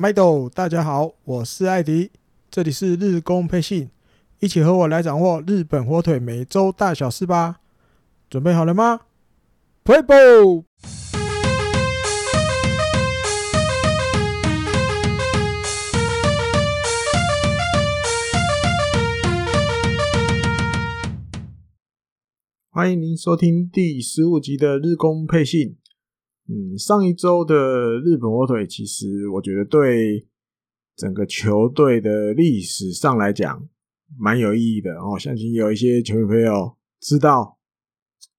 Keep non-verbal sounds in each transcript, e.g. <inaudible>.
麦豆，大家好，我是艾迪，这里是日工配信，一起和我来掌握日本火腿每周大小事吧。准备好了吗？Play ball！欢迎您收听第十五集的日工配信。嗯，上一周的日本火腿，其实我觉得对整个球队的历史上来讲蛮有意义的哦。相信有一些球迷朋友知道，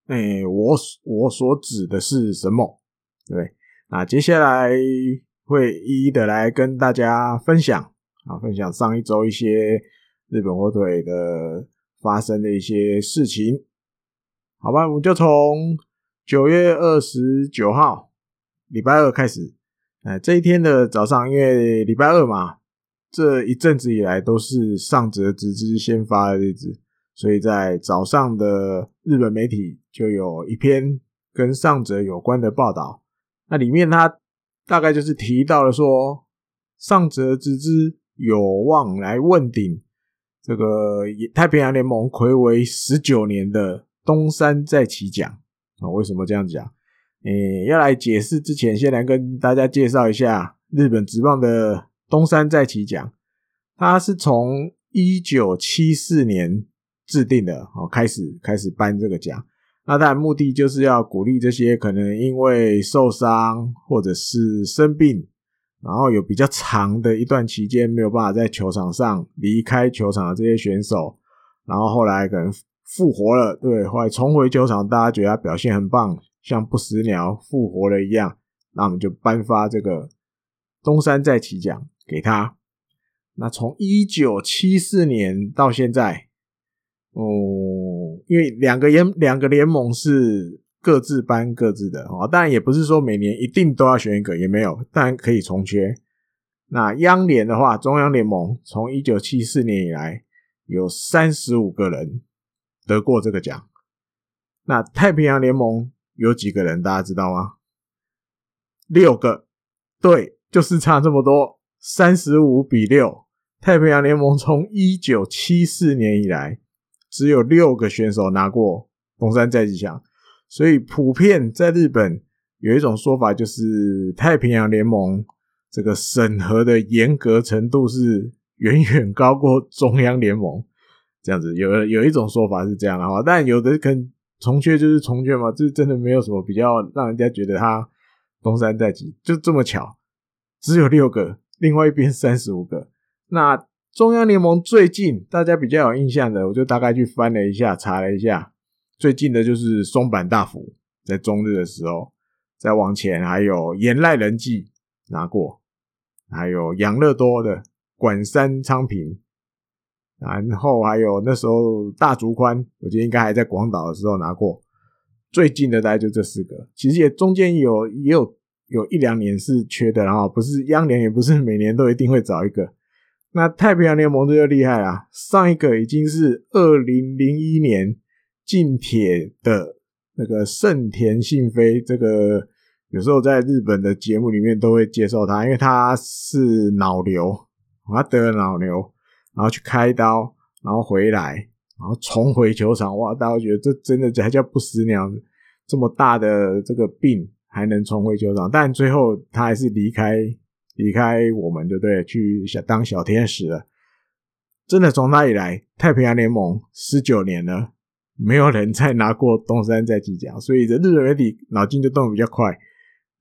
哎、我我所指的是什么？对，那接下来会一一的来跟大家分享啊，分享上一周一些日本火腿的发生的一些事情。好吧，我们就从。九月二十九号，礼拜二开始，哎，这一天的早上，因为礼拜二嘛，这一阵子以来都是上泽直之先发的日子，所以在早上的日本媒体就有一篇跟上泽有关的报道。那里面他大概就是提到了说，上泽直之有望来问鼎这个太平洋联盟睽违十九年的东山再起奖。啊，为什么这样讲？诶，要来解释之前，先来跟大家介绍一下日本职棒的东山再起奖。它是从一九七四年制定的，哦，开始开始颁这个奖。那当然目的就是要鼓励这些可能因为受伤或者是生病，然后有比较长的一段期间没有办法在球场上离开球场的这些选手，然后后来可能。复活了，对，后来重回球场，大家觉得他表现很棒，像不死鸟复活了一样，那我们就颁发这个东山再起奖给他。那从一九七四年到现在，哦、嗯，因为两个联两个联盟是各自颁各自的哦，当然也不是说每年一定都要选一个，也没有，当然可以重缺。那央联的话，中央联盟从一九七四年以来有三十五个人。得过这个奖，那太平洋联盟有几个人？大家知道吗？六个，对，就是差这么多，三十五比六。太平洋联盟从一九七四年以来，只有六个选手拿过东山再起奖，所以普遍在日本有一种说法，就是太平洋联盟这个审核的严格程度是远远高过中央联盟。这样子有有一种说法是这样的话，但有的可能重缺就是重缺嘛，这真的没有什么比较让人家觉得他东山再起，就这么巧，只有六个，另外一边三十五个。那中央联盟最近大家比较有印象的，我就大概去翻了一下，查了一下，最近的就是松坂大辅在中日的时候，再往前还有岩濑仁纪拿过，还有养乐多的管山昌平。然后还有那时候大竹宽，我觉得应该还在广岛的时候拿过。最近的大概就这四个，其实也中间有也有有一两年是缺的，然后不是央联，也不是每年都一定会找一个。那太平洋联盟这就厉害啊，上一个已经是二零零一年近铁的那个盛田幸飞，这个有时候在日本的节目里面都会介绍他，因为他是脑瘤，他得了脑瘤。然后去开刀，然后回来，然后重回球场。哇！大家觉得这真的还叫不死鸟？这么大的这个病还能重回球场？但最后他还是离开，离开我们，对不对？去想当小天使了。真的从那以来，太平洋联盟十九年了，没有人再拿过东山再起奖。所以这日本媒体脑筋就动得比较快，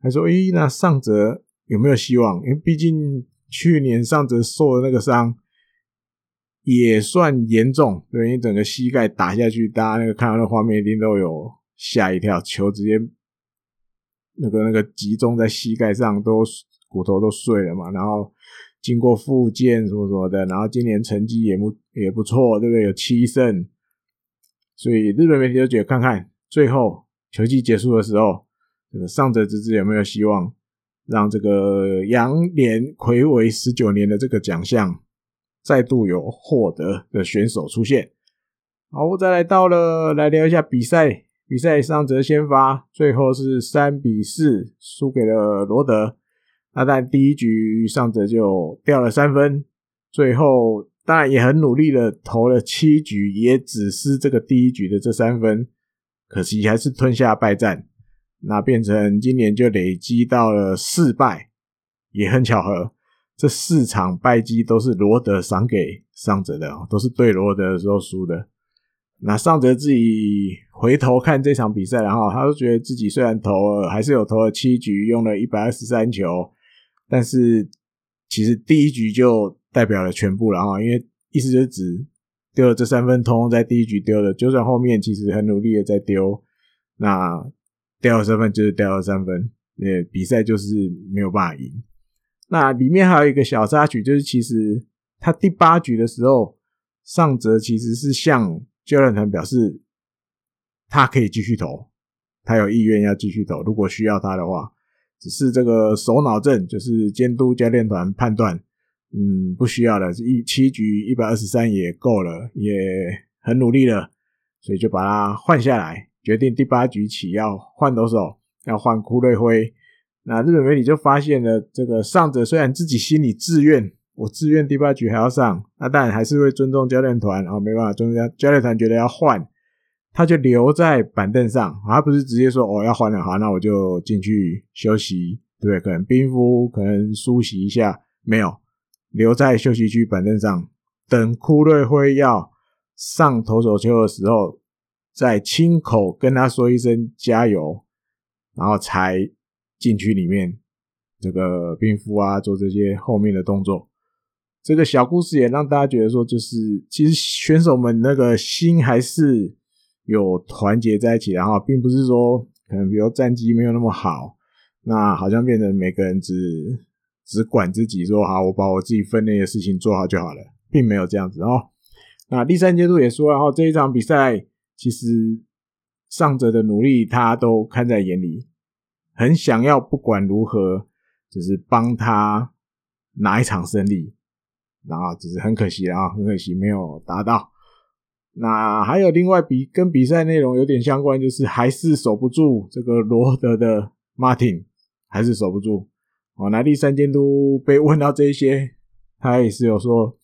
他说：“诶，那上泽有没有希望？因为毕竟去年上泽受的那个伤。”也算严重，对，因为整个膝盖打下去，大家那个看到那画面一定都有吓一跳，球直接那个那个集中在膝盖上，都骨头都碎了嘛。然后经过复健什么什么的，然后今年成绩也不也不错，对不对？有七胜，所以日本媒体就觉得看看最后球季结束的时候，这个上泽直之有没有希望让这个央联睽违十九年的这个奖项。再度有获得的选手出现，好，我再来到了来聊一下比赛。比赛上泽先发，最后是三比四输给了罗德。那但第一局上泽就掉了三分，最后当然也很努力的投了七局，也只是这个第一局的这三分，可惜还是吞下败战，那变成今年就累积到了四败，也很巧合，这四场败绩都是罗德赏给上泽的，都是对罗德的时候输的。那上泽自己回头看这场比赛，然后他都觉得自己虽然投了，还是有投了七局，用了一百二十三球。但是其实第一局就代表了全部了哈，因为意思就是指丢了这三分，通在第一局丢了，就算后面其实很努力的在丢，那掉了三分就是掉了三分，呃，比赛就是没有办法赢。那里面还有一个小插曲，就是其实他第八局的时候，上泽其实是向教练团表示他可以继续投，他有意愿要继续投，如果需要他的话。只是这个首脑阵，就是监督教练团判断，嗯，不需要了，一七局一百二十三也够了，也很努力了，所以就把他换下来，决定第八局起要换投手，要换枯瑞辉。那日本媒体就发现了，这个上者虽然自己心里自愿，我自愿第八局还要上，那当然还是会尊重教练团，然后没办法，尊重教练团觉得要换。他就留在板凳上，他不是直接说哦，要换了，好，那我就进去休息，对不对？可能冰敷，可能梳洗一下，没有留在休息区板凳上，等堀瑞辉要上投手球的时候，再亲口跟他说一声加油，然后才进去里面这个冰敷啊，做这些后面的动作。这个小故事也让大家觉得说，就是其实选手们那个心还是。有团结在一起，然后并不是说可能比如战绩没有那么好，那好像变成每个人只只管自己说好，我把我自己分内的事情做好就好了，并没有这样子哦。那第三阶段也说，然后这一场比赛其实上者的努力他都看在眼里，很想要不管如何就是帮他拿一场胜利，然后只是很可惜啊，很可惜没有达到。那还有另外比跟比赛内容有点相关，就是还是守不住这个罗德的 Martin，还是守不住。哦，那第三监督被问到这些，他也是有说，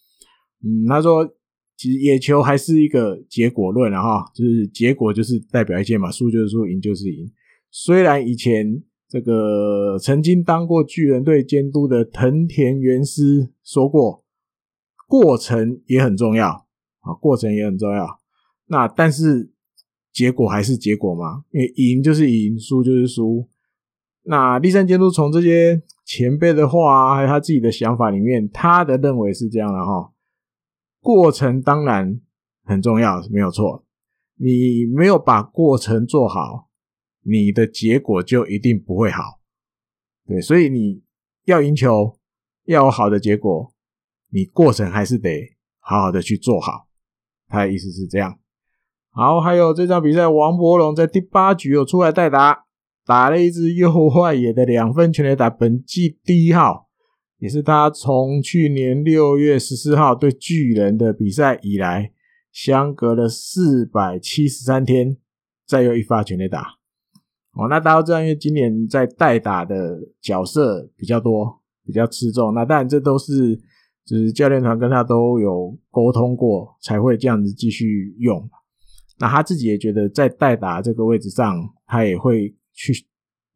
嗯，他说其实野球还是一个结果论，然后就是结果就是代表一切嘛，输就是输，赢就是赢。虽然以前这个曾经当过巨人队监督的藤田元司说过，过程也很重要。啊，过程也很重要。那但是结果还是结果嘛，因为赢就是赢，输就是输。那立山监督从这些前辈的话啊，还有他自己的想法里面，他的认为是这样的哈。过程当然很重要，没有错。你没有把过程做好，你的结果就一定不会好。对，所以你要赢球，要有好的结果，你过程还是得好好的去做好。他的意思是这样，好，还有这场比赛，王柏融在第八局有出来代打，打了一支右外野的两分全垒打，本季第一号，也是他从去年六月十四号对巨人的比赛以来，相隔了四百七十三天，再有一发全垒打。哦，那大家都知道，因为今年在代打的角色比较多，比较吃重，那当然这都是。就是教练团跟他都有沟通过，才会这样子继续用。那他自己也觉得，在代打这个位置上，他也会去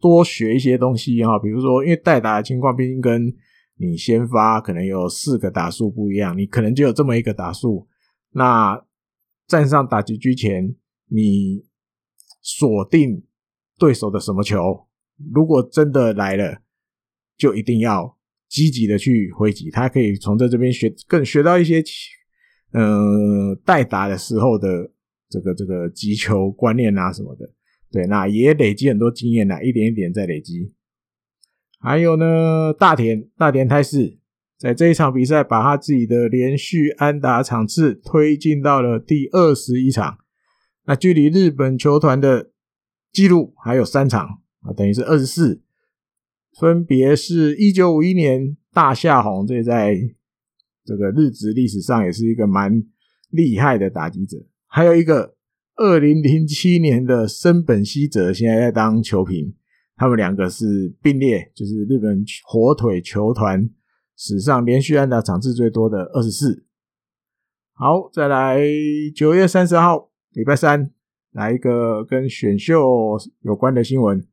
多学一些东西哈。比如说，因为代打的情况毕竟跟你先发可能有四个打数不一样，你可能就有这么一个打数。那站上打击区前，你锁定对手的什么球？如果真的来了，就一定要。积极的去回击，他可以从这这边学，更学到一些，呃，代打的时候的这个这个击球观念啊什么的，对，那也累积很多经验啊，一点一点在累积。还有呢，大田大田泰示在这一场比赛把他自己的连续安打场次推进到了第二十一场，那距离日本球团的记录还有三场啊，等于是二十四。分别是一九五一年大夏红，这在这个日职历史上也是一个蛮厉害的打击者。还有一个二零零七年的森本希哲，现在在当球评，他们两个是并列，就是日本火腿球团史上连续安打场次最多的二十四。好，再来九月三十号，礼拜三，来一个跟选秀有关的新闻。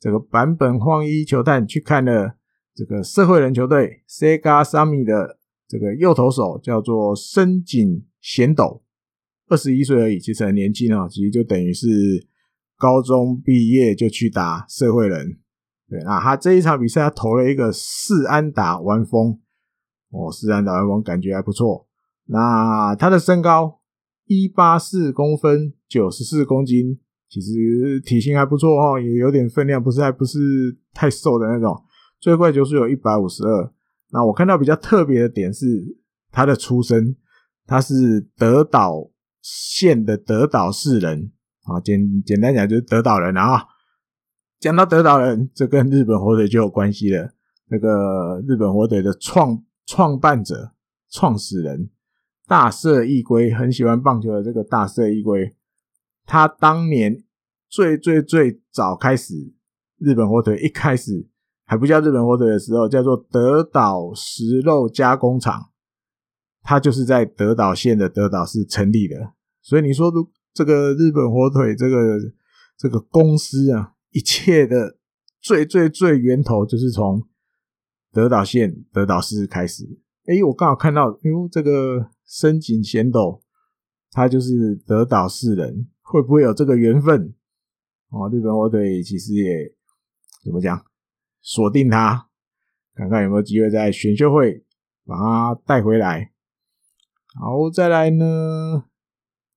这个坂本晃一球探去看了这个社会人球队 Sega Sami 的这个右投手，叫做深井贤斗，二十一岁而已，其实很年轻啊，其实就等于是高中毕业就去打社会人。对，那他这一场比赛他投了一个四安打完封，哦，四安打完封，感觉还不错。那他的身高一八四公分，九十四公斤，其实体型还不错哦，也有点分量，不是还不是太瘦的那种。最快球速有一百五十二。那我看到比较特别的点是他的出身，他是德岛县的德岛市人啊，简简单讲就是德岛人啊。讲到德岛人，这跟日本火腿就有关系了。那个日本火腿的创创办者、创始人。大社义规很喜欢棒球的这个大社义规，他当年最最最早开始日本火腿一开始还不叫日本火腿的时候，叫做德岛食肉加工厂，他就是在德岛县的德岛市成立的。所以你说，这个日本火腿这个这个公司啊，一切的最最最源头就是从德岛县德岛市开始。哎，我刚好看到，哎呦，这个。深井贤斗，他就是德岛市人，会不会有这个缘分？哦，日本火腿其实也怎么讲，锁定他，看看有没有机会在选秀会把他带回来。好，再来呢，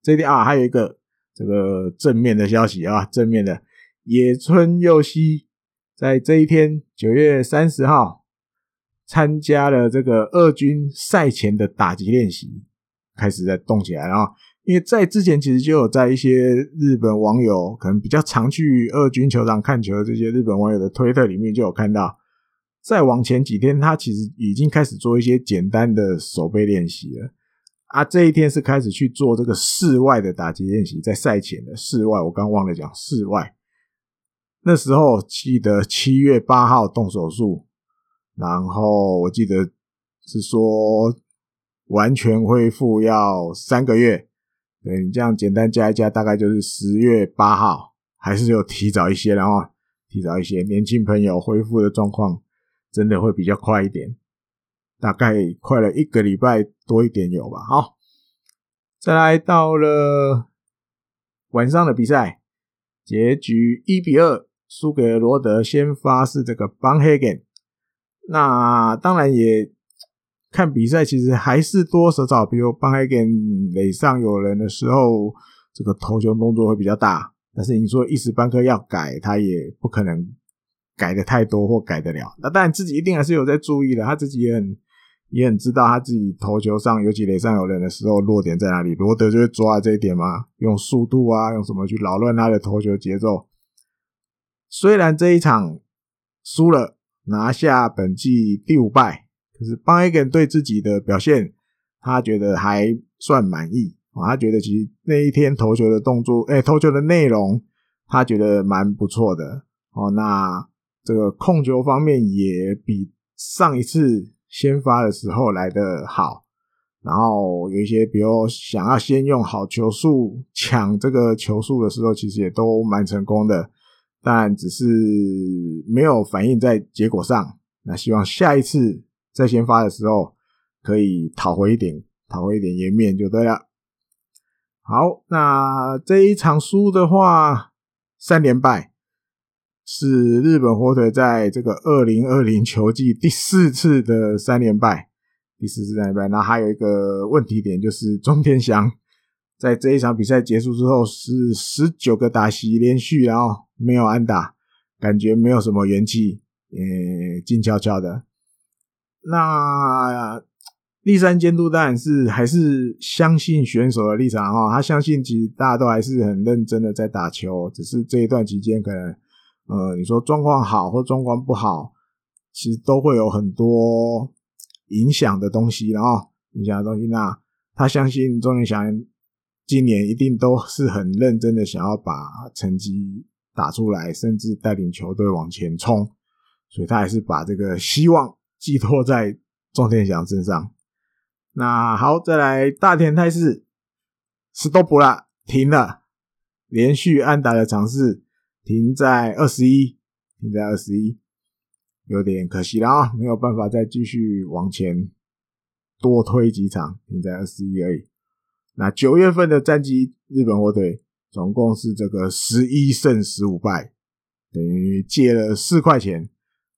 这边啊，还有一个这个正面的消息啊，正面的野村佑希在这一天九月三十号。参加了这个二军赛前的打击练习，开始在动起来了。因为在之前其实就有在一些日本网友可能比较常去二军球场看球的这些日本网友的推特里面就有看到，再往前几天他其实已经开始做一些简单的守备练习了。啊，这一天是开始去做这个室外的打击练习，在赛前的室外，我刚忘了讲室外。那时候记得七月八号动手术。然后我记得是说完全恢复要三个月，对，你这样简单加一加，大概就是十月八号，还是有提早一些，然后提早一些，年轻朋友恢复的状况真的会比较快一点，大概快了一个礼拜多一点有吧。好，再来到了晚上的比赛，结局一比二输给罗德，先发是这个 Vanhagen。那当然也看比赛，其实还是多少少，比如邦海根垒上有人的时候，这个投球动作会比较大。但是你说一时半刻要改，他也不可能改的太多或改得了。那当然自己一定还是有在注意的，他自己也很也很知道他自己投球上，尤其垒上有人的时候弱点在哪里。罗德就会抓这一点嘛，用速度啊，用什么去扰乱他的投球节奏。虽然这一场输了。拿下本季第五败，可是邦艾根对自己的表现，他觉得还算满意啊。他觉得其实那一天投球的动作，哎，投球的内容，他觉得蛮不错的哦。那这个控球方面也比上一次先发的时候来的好。然后有一些，比如想要先用好球数抢这个球数的时候，其实也都蛮成功的。但只是没有反映在结果上。那希望下一次再先发的时候，可以讨回一点，讨回一点颜面就对了。好，那这一场输的话，三连败，是日本火腿在这个二零二零球季第四次的三连败，第四次三连败。那还有一个问题点就是中田翔。在这一场比赛结束之后，是十九个打席连续，然后没有安打，感觉没有什么元气，呃，静悄悄的。那立山监督当然是还是相信选手的立场哈，他相信其实大家都还是很认真的在打球，只是这一段期间可能，呃，你说状况好或状况不好，其实都会有很多影响的东西，然后影响的东西。那他相信中田翔。今年一定都是很认真的，想要把成绩打出来，甚至带领球队往前冲，所以他还是把这个希望寄托在钟天祥身上。那好，再来大田泰示，stop 了，停了，连续安打的尝试停在二十一，停在二十一，有点可惜了啊，没有办法再继续往前多推几场，停在二十一而已。那九月份的战绩，日本火腿总共是这个十一胜十五败，等于借了四块钱。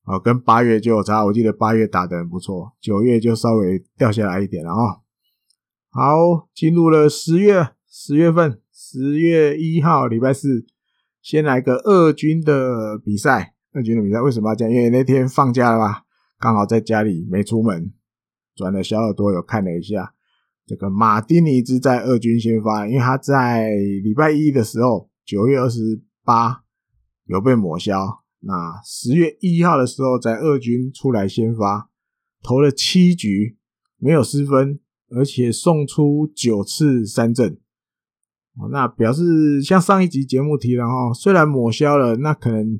啊，跟八月就有差，我记得八月打得很不错，九月就稍微掉下来一点了啊。好，进入了十月，十月份，十月一号礼拜四，先来个二军的比赛。二军的比赛为什么要讲？因为那天放假了吧，刚好在家里没出门，转了小耳朵有看了一下，这个马丁尼兹在二军先发，因为他在礼拜一的时候，九月二十八有被抹消。那十月一号的时候，在二军出来先发，投了七局，没有失分，而且送出九次三振。那表示像上一集节目提了哈，虽然抹消了，那可能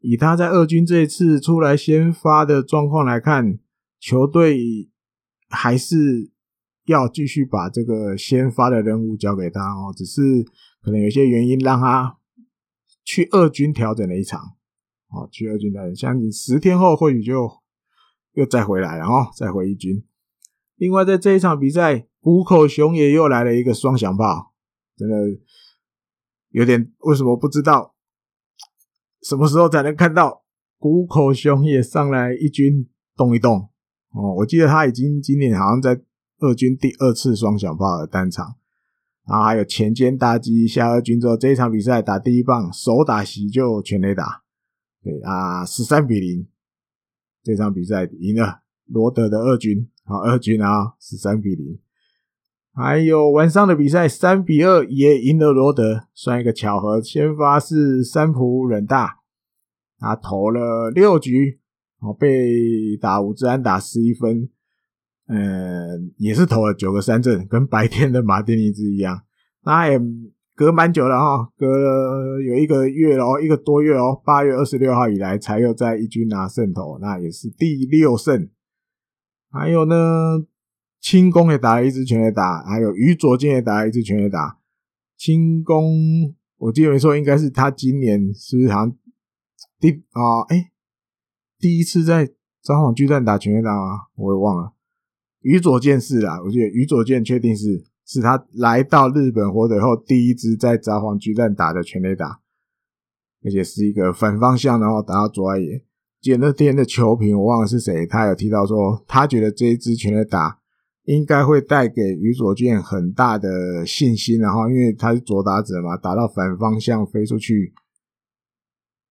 以他在二军这一次出来先发的状况来看，球队还是要继续把这个先发的任务交给他哦。只是可能有些原因让他去二军调整了一场。哦，去二军调整，相信十天后或许就又再回来了，哦再回一军。另外，在这一场比赛，谷口雄也又来了一个双响炮，真的有点为什么不知道什么时候才能看到谷口雄也上来一军动一动？哦，我记得他已经今年好像在二军第二次双响炮的单场，然后还有前肩大击下二军之后，这一场比赛打第一棒，手打席就全垒打。对啊，十三比零，这场比赛赢了罗德的二军，好，二军啊，十三比零。还有晚上的比赛，三比二也赢了罗德，算一个巧合。先发是三浦忍大，他投了六局，哦，被打五支安打十一分，嗯，也是投了九个三振，跟白天的马丁尼兹一样，那也。隔蛮久了哈，隔了有一个月哦，一个多月哦，八月二十六号以来才又在一军拿胜投，那也是第六胜。还有呢，清宫也打了一支全垒打，还有宇佐健也打了一支全垒打。清宫，我记得没错，应该是他今年是好像第啊？哎、第一次在札幌巨蛋打全垒打啊，我也忘了。宇佐健是啦，我记得宇佐健确定是。是他来到日本火腿后第一支在札幌巨蛋打的全垒打，而且是一个反方向，然后打到左外野。记得那天的球评我忘了是谁，他有提到说，他觉得这一支全垒打应该会带给宇佐健很大的信心，然后因为他是左打者嘛，打到反方向飞出去，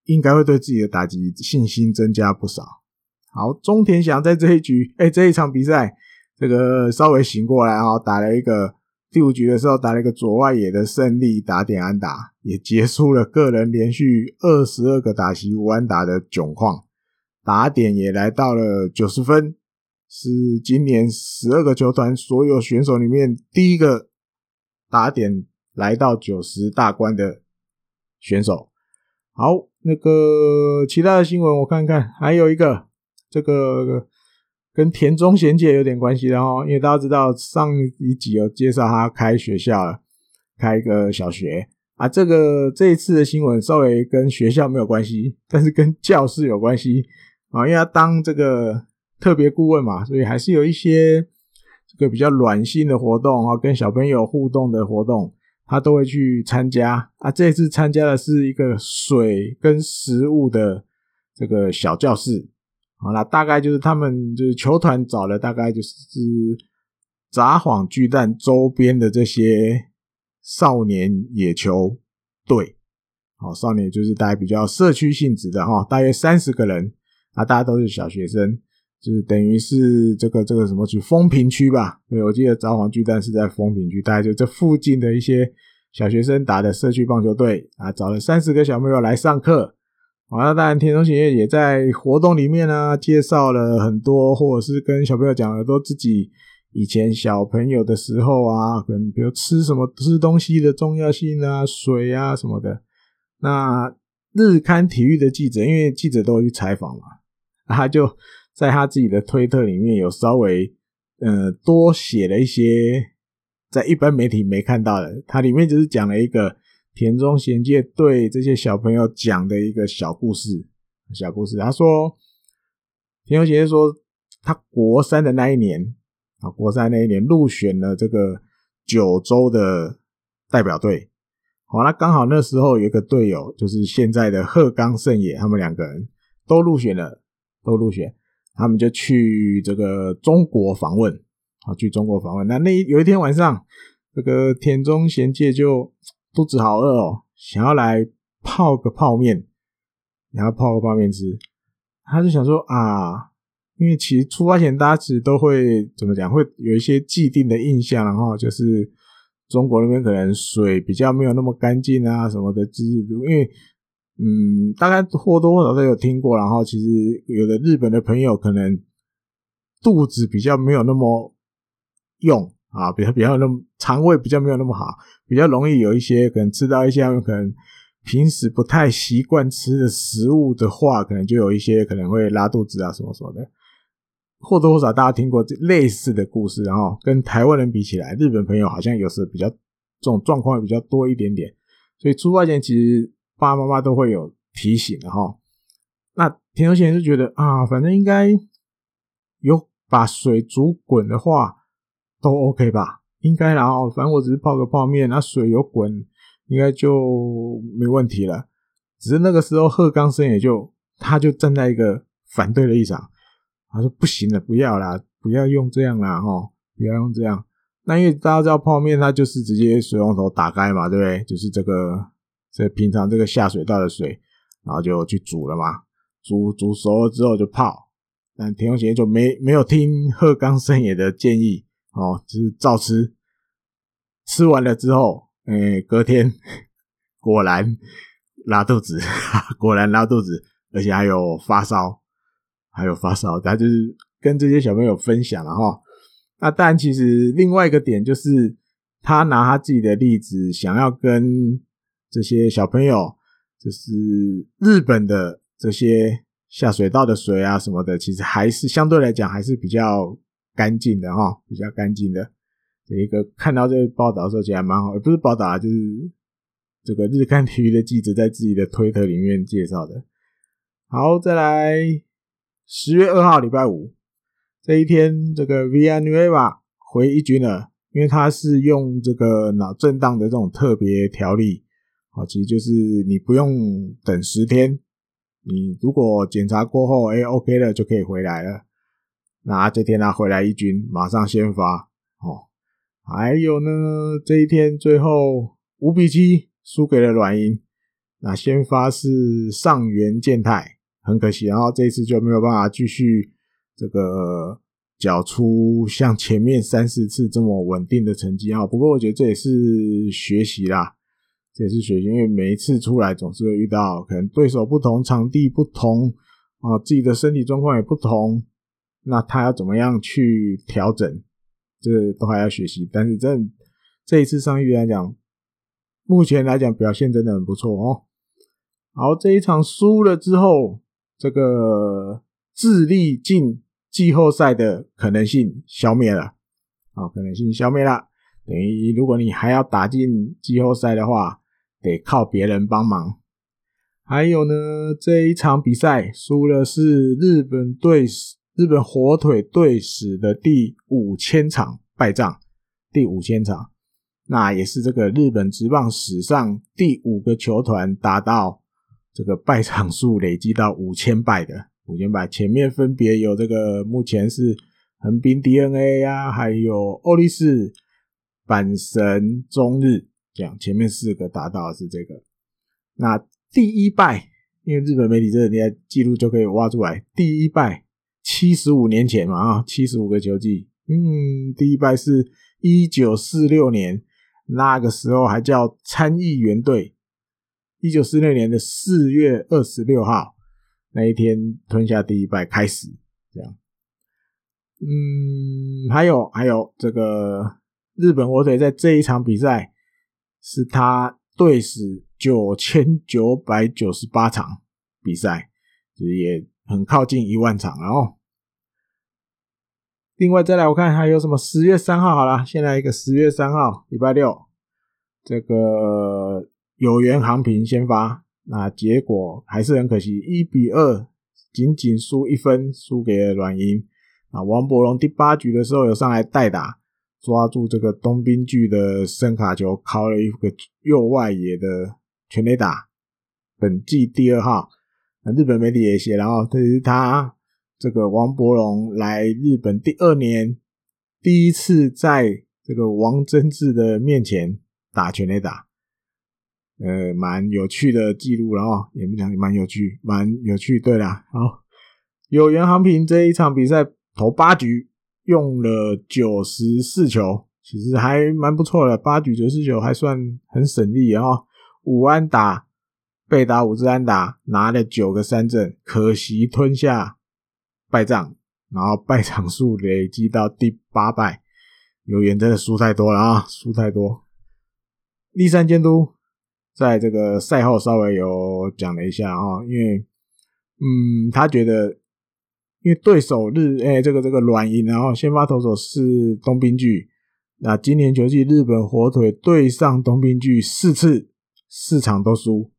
应该会对自己的打击信心增加不少。好，中田翔在这一局，哎、这一场比赛，这个稍微醒过来，然后打了一个。第五局的时候打了一个左外野的胜利打点安打，也结束了个人连续二十二个打席无安打的窘况，打点也来到了九十分，是今年十二个球团所有选手里面第一个打点来到九十大关的选手。好，那个其他的新闻我看看，还有一个这个。跟田中贤介有点关系的哦，因为大家知道上一集有介绍他开学校了，开一个小学啊。这个这一次的新闻稍微跟学校没有关系，但是跟教室有关系啊，因为他当这个特别顾问嘛，所以还是有一些这个比较暖心的活动啊，跟小朋友互动的活动，他都会去参加啊。这次参加的是一个水跟食物的这个小教室。好啦，大概就是他们就是球团找了大概就是札幌巨蛋周边的这些少年野球队，好，少年就是大概比较社区性质的哈，大约三十个人，啊，大家都是小学生，就是等于是这个这个什么区丰平区吧？对，我记得札幌巨蛋是在丰平区，大概就这附近的一些小学生打的社区棒球队啊，找了三十个小朋友来上课。好，那当然，田中贤介也在活动里面呢，介绍了很多，或者是跟小朋友讲了都自己以前小朋友的时候啊，可能比如吃什么吃东西的重要性啊，水啊什么的。那日刊体育的记者，因为记者都会去采访嘛，他就在他自己的推特里面有稍微呃多写了一些在一般媒体没看到的，他里面就是讲了一个田中贤介对这些小朋友讲的一个小故事。小故事，他说田中贤介说他国三的那一年啊，国三那一年入选了这个九州的代表队。好，那刚好那时候有一个队友，就是现在的鹤冈胜也，他们两个人都入选了，都入选，他们就去这个中国访问，啊，去中国访问。那那有一天晚上，这个田中贤介就肚子好饿哦，想要来泡个泡面，然后泡个泡面吃，他就想说啊，因为其实出发前大家其实都会怎么讲，会有一些既定的印象，然后就是。中国那边可能水比较没有那么干净啊，什么的，就是因为，嗯，大概或多或少都有听过。然后其实有的日本的朋友可能肚子比较没有那么用啊，比较比较那么肠胃比较没有那么好，比较容易有一些可能吃到一些可能平时不太习惯吃的食物的话，可能就有一些可能会拉肚子啊，什么什么的。或多或少大家听过类似的故事，然后跟台湾人比起来，日本朋友好像有时比较这种状况比较多一点点，所以出发前其实爸爸妈妈都会有提醒的哈。那田中贤就觉得啊，反正应该有把水煮滚的话都 OK 吧，应该然后反正我只是泡个泡面，那水有滚，应该就没问题了。只是那个时候鹤冈胜也就他就站在一个反对的立场。他说不行了，不要啦，不要用这样啦，齁，不要用这样。那因为大家知道泡面，它就是直接水龙头打开嘛，对不对？就是这个，这平常这个下水道的水，然后就去煮了嘛，煮煮熟了之后就泡。但田中贤就没没有听鹤冈胜也的建议，哦，就是照吃。吃完了之后，诶，隔天果然拉肚子，<laughs> 果然拉肚子，而且还有发烧。还有发烧，他就是跟这些小朋友分享了哈。那当然，其实另外一个点就是，他拿他自己的例子，想要跟这些小朋友，就是日本的这些下水道的水啊什么的，其实还是相对来讲还是比较干净的哈，比较干净的。这一个看到这个报道的时候，其实还蛮好，也不是报道，就是这个日刊体育的记者在自己的推特里面介绍的。好，再来。十月二号，礼拜五这一天，这个 v i a n u e v a 回一军了，因为他是用这个脑震荡的这种特别条例，啊，其实就是你不用等十天，你如果检查过后，哎，OK 了，就可以回来了。那这天他回来一军，马上先发，哦，还有呢，这一天最后五比七输给了软银，那先发是上原健太。很可惜，然后这一次就没有办法继续这个缴出像前面三四次这么稳定的成绩啊。不过我觉得这也是学习啦，这也是学习，因为每一次出来总是会遇到可能对手不同、场地不同啊，自己的身体状况也不同，那他要怎么样去调整，这都还要学习。但是这这一次上玉来讲，目前来讲表现真的很不错哦。好，这一场输了之后。这个智利进季后赛的可能性消灭了，啊，可能性消灭了，等于如果你还要打进季后赛的话，得靠别人帮忙。还有呢，这一场比赛输了是日本队，日本火腿队史的第五千场败仗，第五千场，那也是这个日本职棒史上第五个球团达到。这个败场数累积到五千败的五千败，前面分别有这个目前是横滨 DNA 呀，还有欧力士、阪神、中日这样，前面四个达到是这个。那第一败，因为日本媒体这个你看记录就可以挖出来，第一败七十五年前嘛啊，七十五个球季，嗯，第一败是一九四六年，那个时候还叫参议员队。一九四六年的四月二十六号那一天吞下第一败开始，这样，嗯，还有还有这个日本火腿在这一场比赛是他队史九千九百九十八场比赛，就是也很靠近一万场了哦。另外再来，我看还有什么？十月三号好了，先来一个十月三号，礼拜六，这个有缘航平先发，那结果还是很可惜，一比二，仅仅输一分，输给了软银。啊，王柏融第八局的时候有上来代打，抓住这个东滨巨的伸卡球，敲了一个右外野的全垒打，本季第二号。日本媒体也写了哦，这是他。这个王柏融来日本第二年，第一次在这个王贞治的面前打全垒打，呃，蛮有趣的记录，然后也讲蛮有趣，蛮有趣。对啦，好，有袁航平这一场比赛投八局用了九十四球，其实还蛮不错的，八局九十四球还算很省力啊。五安打被打五支安打，拿了九个三振，可惜吞下。败仗，然后败场数累积到第八败，有缘真的输太多了啊，输太多。立山监督在这个赛后稍微有讲了一下啊，因为嗯，他觉得因为对手日哎、这个这个软银，然后先发投手是东滨巨，那今年球季日本火腿对上东滨巨四次四场都输，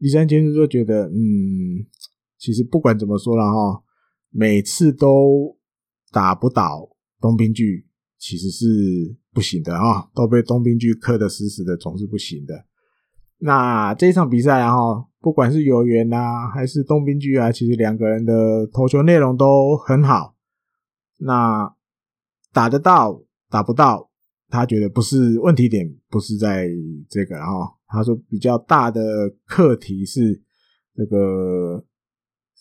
栗山监督就觉得嗯，其实不管怎么说了哈。每次都打不倒东滨巨，其实是不行的啊！都被东滨巨克得死死的，总是不行的。那这场比赛啊，不管是有缘啊，还是东滨巨啊，其实两个人的投球内容都很好。那打得到，打不到，他觉得不是问题点，不是在这个啊。他说比较大的课题是这个。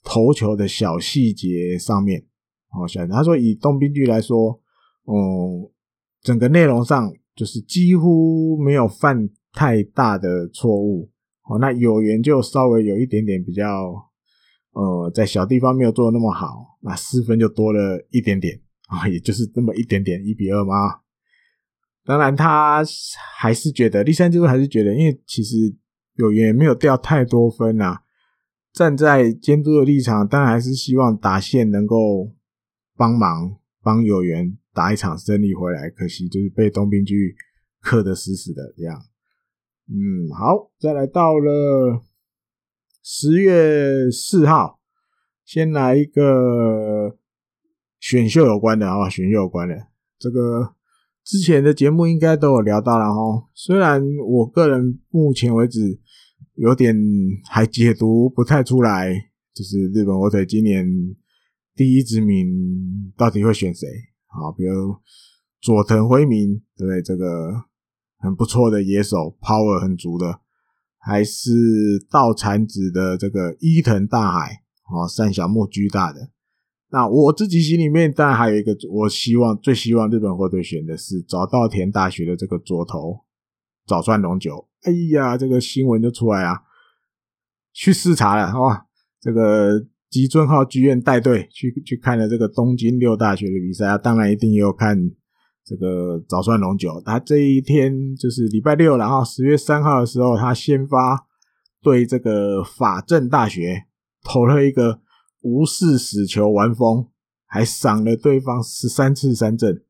投球的小细节上面，好，小他说以东宾句来说，嗯，整个内容上就是几乎没有犯太大的错误。哦，那有缘就稍微有一点点比较，呃，在小地方没有做的那么好，那失分就多了一点点啊，<laughs> 也就是这么一点点，一比二嘛。当然，他还是觉得，第三就是还是觉得，因为其实有缘没有掉太多分啊。站在监督的立场，当然还是希望达线能够帮忙帮有缘打一场胜利回来。可惜就是被东滨巨克得死死的这样。嗯，好，再来到了十月四号，先来一个选秀有关的啊，选秀有关的这个之前的节目应该都有聊到了哈。虽然我个人目前为止。有点还解读不太出来，就是日本火腿今年第一指名到底会选谁？啊，比如佐藤辉明，对不对？这个很不错的野手，power 很足的，还是稻产子的这个伊藤大海，哦，山小木居大的。那我自己心里面当然还有一个，我希望最希望日本火腿选的是早稻田大学的这个左投早川龙九。哎呀，这个新闻就出来啊，去视察了，好吧？这个吉尊浩剧院带队去去看了这个东京六大学的比赛啊，当然一定也有看这个早川龙九。他这一天就是礼拜六，然后十月三号的时候，他先发对这个法政大学投了一个无视死球玩疯，还赏了对方十三次三振，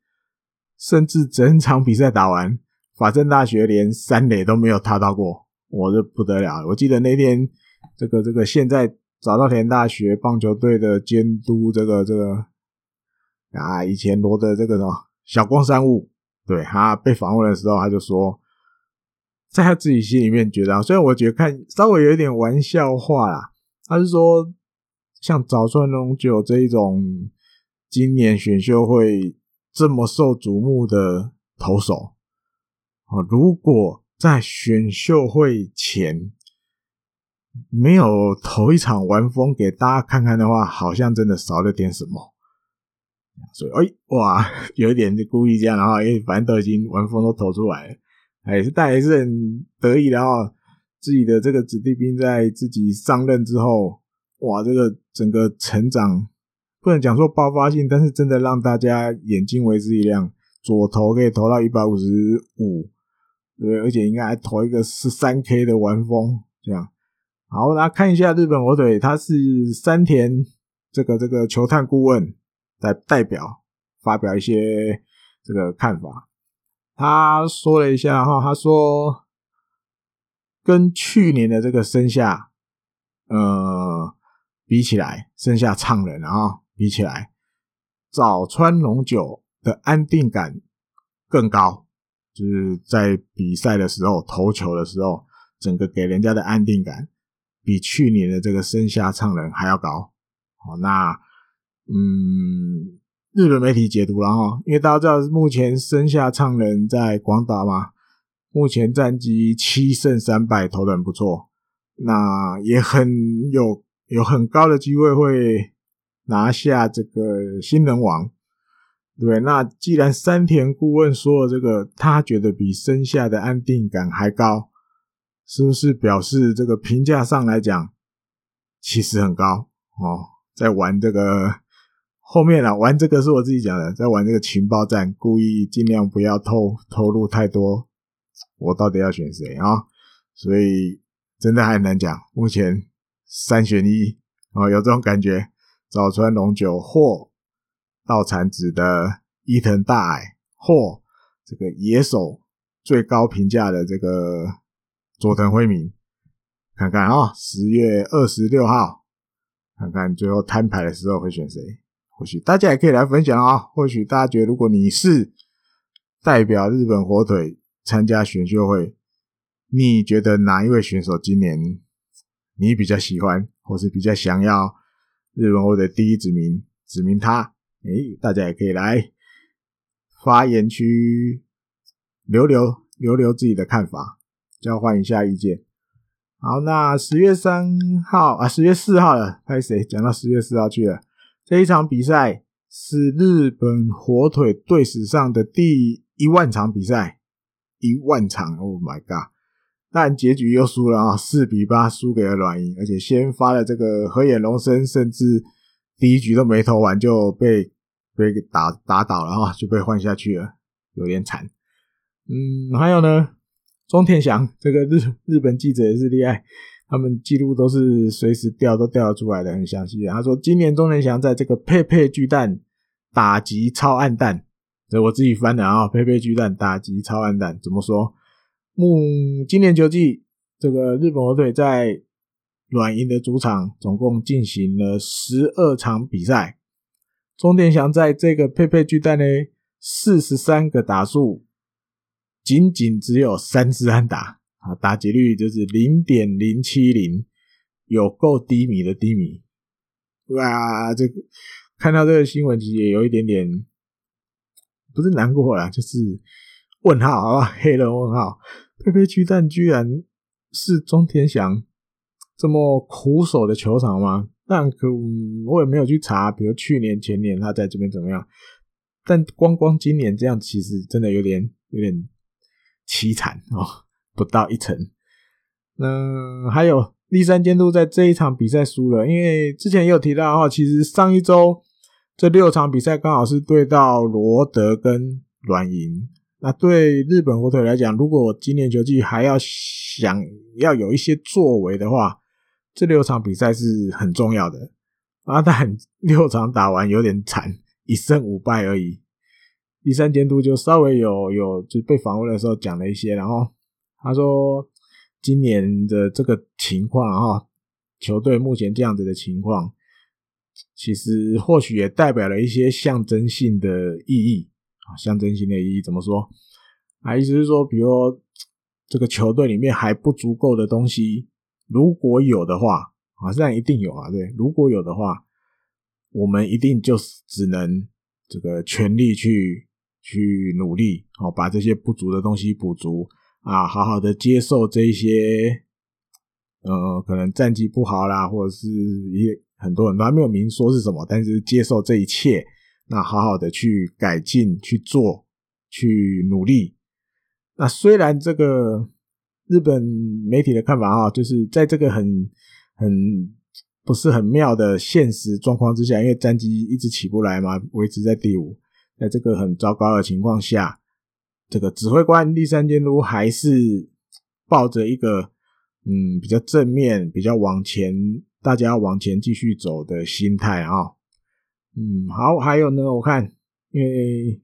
甚至整场比赛打完。法政大学连三垒都没有踏到过，我这不得了！我记得那天，这个这个现在早稻田大学棒球队的监督，这个这个啊，以前罗的这个什么小光山雾，对，他被访问的时候，他就说，在他自己心里面觉得，虽然我觉得看稍微有一点玩笑话啦，他是说，像早川龙九这一种今年选秀会这么受瞩目的投手。啊，如果在选秀会前没有投一场完封给大家看看的话，好像真的少了点什么。所以，哎，哇，<laughs> 有一点就故意这样，然后，哎，反正都已经完封都投出来了，还是但还是很得意，然后自己的这个子弟兵在自己上任之后，哇，这个整个成长不能讲说爆发性，但是真的让大家眼睛为之一亮，左投可以投到一百五十五。对，而且应该还投一个十三 K 的完封，这样。好，那看一下日本火腿，他是山田这个这个球探顾问来代表发表一些这个看法。他说了一下哈，他说跟去年的这个生下，呃，比起来，剩下畅人啊，比起来，早川龙九的安定感更高，就是在比赛的时候投球的时候，整个给人家的安定感。比去年的这个生下畅人还要高，好，那嗯，日本媒体解读了哈，因为大家知道目前生下畅人在广岛嘛，目前战绩七胜三败，投的很不错，那也很有有很高的机会会拿下这个新人王，对，那既然山田顾问说了这个，他觉得比生下的安定感还高。是不是表示这个评价上来讲，其实很高哦？在玩这个后面啊，玩这个是我自己讲的，在玩这个情报战，故意尽量不要透透露太多，我到底要选谁啊？所以真的还很难讲。目前三选一哦，有这种感觉。早川龙九或稻产子的伊藤大矮，或这个野手最高评价的这个。佐藤辉明，看看啊，十月二十六号，看看最后摊牌的时候会选谁？或许大家也可以来分享啊。或许大家觉得，如果你是代表日本火腿参加选秀会，你觉得哪一位选手今年你比较喜欢，或是比较想要日本火腿第一指名指名他？哎，大家也可以来发言区留留留留自己的看法。交换一下意见。好，那十月三号啊，十月四号了，开始讲到十月四号去了。这一场比赛是日本火腿队史上的第一万场比赛，一万场，Oh my god！但结局又输了啊，四比八输给了软银，而且先发了这个河野龙生，甚至第一局都没投完就被被打打倒了啊，就被换下去了，有点惨。嗯，还有呢？中田翔这个日日本记者也是厉害，他们记录都是随时调都调得出来的，很详细。他说，今年中田翔在这个佩佩巨蛋打击超暗淡，这我自己翻的啊。佩佩巨蛋打击超暗淡怎么说？目今年球季，这个日本火腿在软银的主场总共进行了十二场比赛，中田翔在这个佩佩巨蛋呢，四十三个打数。仅仅只有三支安打啊，打击率就是零点零七零，有够低迷的低迷。哇，这个看到这个新闻，其实也有一点点不是难过啦，就是问号，好吧，黑人问号。佩佩巨蛋居然是中天祥这么苦手的球场吗？但可我也没有去查，比如去年、前年他在这边怎么样。但光光今年这样，其实真的有点有点。凄惨哦，<laughs> 不到一成。嗯，还有立山监督在这一场比赛输了，因为之前也有提到的话，其实上一周这六场比赛刚好是对到罗德跟软银。那对日本火腿来讲，如果今年球季还要想要有一些作为的话，这六场比赛是很重要的。啊，但六场打完有点惨，一胜五败而已。第三监督就稍微有有就被访问的时候讲了一些，然后他说今年的这个情况哈，球队目前这样子的情况，其实或许也代表了一些象征性的意义啊，象征性的意义怎么说？啊，意思是说，比如这个球队里面还不足够的东西，如果有的话啊，这样一定有啊，对，如果有的话，我们一定就只能这个全力去。去努力，好把这些不足的东西补足啊，好好的接受这些，呃，可能战绩不好啦，或者是一些很多人都还没有明说是什么，但是接受这一切，那好好的去改进、去做、去努力。那虽然这个日本媒体的看法啊，就是在这个很很不是很妙的现实状况之下，因为战绩一直起不来嘛，维持在第五。在这个很糟糕的情况下，这个指挥官第三监督还是抱着一个嗯比较正面、比较往前，大家往前继续走的心态啊。嗯，好，还有呢，我看因为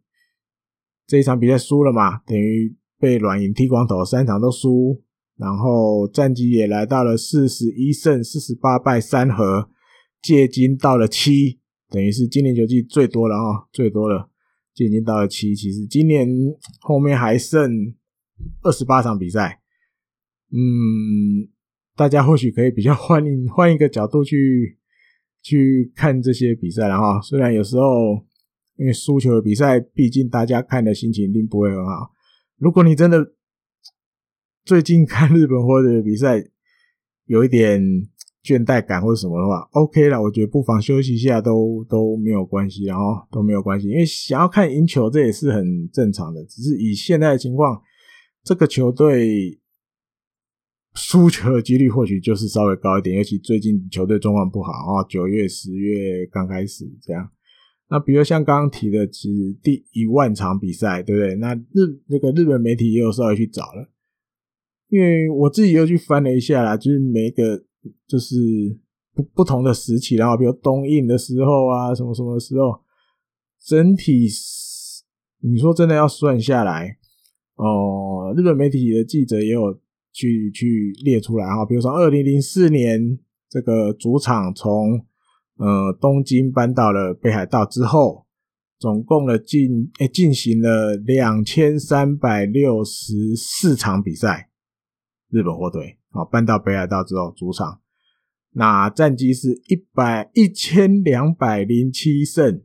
这一场比赛输了嘛，等于被软银剃光头，三场都输，然后战绩也来到了四十一胜四十八败三和，借金到了七，等于是今年球季最多了啊，最多了。借金到了七，其实今年后面还剩二十八场比赛，嗯，大家或许可以比较 <laughs> 换换一个角度去去看这些比赛了哈。虽然有时候因为输球的比赛，毕竟大家看的心情一定不会很好。如果你真的最近看日本或者比赛，有一点。倦怠感或者什么的话，OK 了，我觉得不妨休息一下都都没有关系，然后都没有关系，因为想要看赢球这也是很正常的。只是以现在的情况，这个球队输球的几率或许就是稍微高一点，尤其最近球队状况不好啊，九月、十月刚开始这样。那比如像刚刚提的，其实第一万场比赛，对不对？那日那个日本媒体也有稍微去找了，因为我自己又去翻了一下啦，就是每个。就是不不同的时期，然后比如东映的时候啊，什么什么时候，整体你说真的要算下来，哦，日本媒体的记者也有去去列出来哈，比如说二零零四年这个主场从呃东京搬到了北海道之后，总共的进诶进行了两千三百六十四场比赛，日本火腿。好，搬到北海道之后，主场那战绩是一百一千两百零七胜，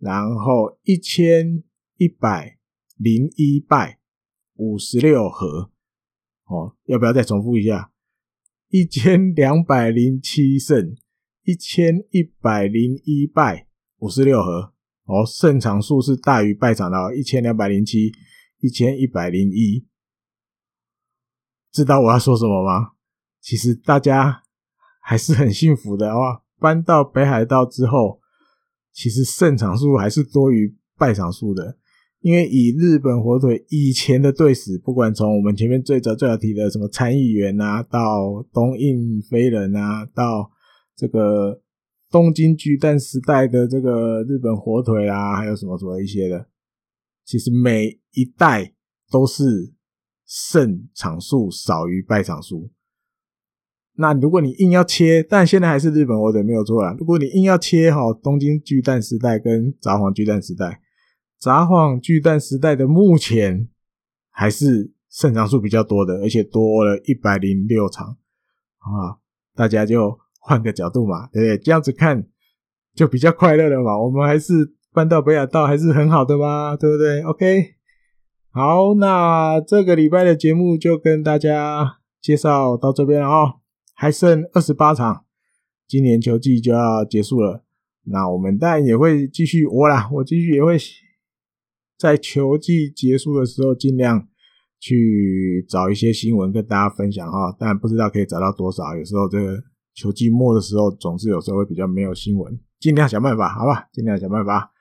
然后一千一百零一败，五十六和。哦，要不要再重复一下？一千两百零七胜，一千一百零一败，五十六和。哦，胜场数是大于败场的，一千两百零七，一千一百零一。知道我要说什么吗？其实大家还是很幸福的哦。搬到北海道之后，其实胜场数还是多于败场数的。因为以日本火腿以前的队史，不管从我们前面最早最早提的什么参议员啊，到东印飞人啊，到这个东京巨蛋时代的这个日本火腿啦、啊，还有什么什么一些的，其实每一代都是。胜场数少于败场数，那如果你硬要切，但现在还是日本火腿没有错啦。如果你硬要切哈，东京巨蛋时代跟札幌巨蛋时代，札幌巨蛋时代的目前还是胜场数比较多的，而且多了一百零六场啊！大家就换个角度嘛，对不对？这样子看就比较快乐了嘛。我们还是搬到北海道还是很好的嘛，对不对？OK。好，那这个礼拜的节目就跟大家介绍到这边了哦，还剩二十八场，今年球季就要结束了。那我们当然也会继续，我啦，我继续也会在球季结束的时候尽量去找一些新闻跟大家分享哈。但不知道可以找到多少，有时候这个球季末的时候，总是有时候会比较没有新闻，尽量想办法，好吧，尽量想办法。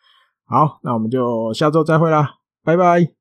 好，那我们就下周再会啦，拜拜。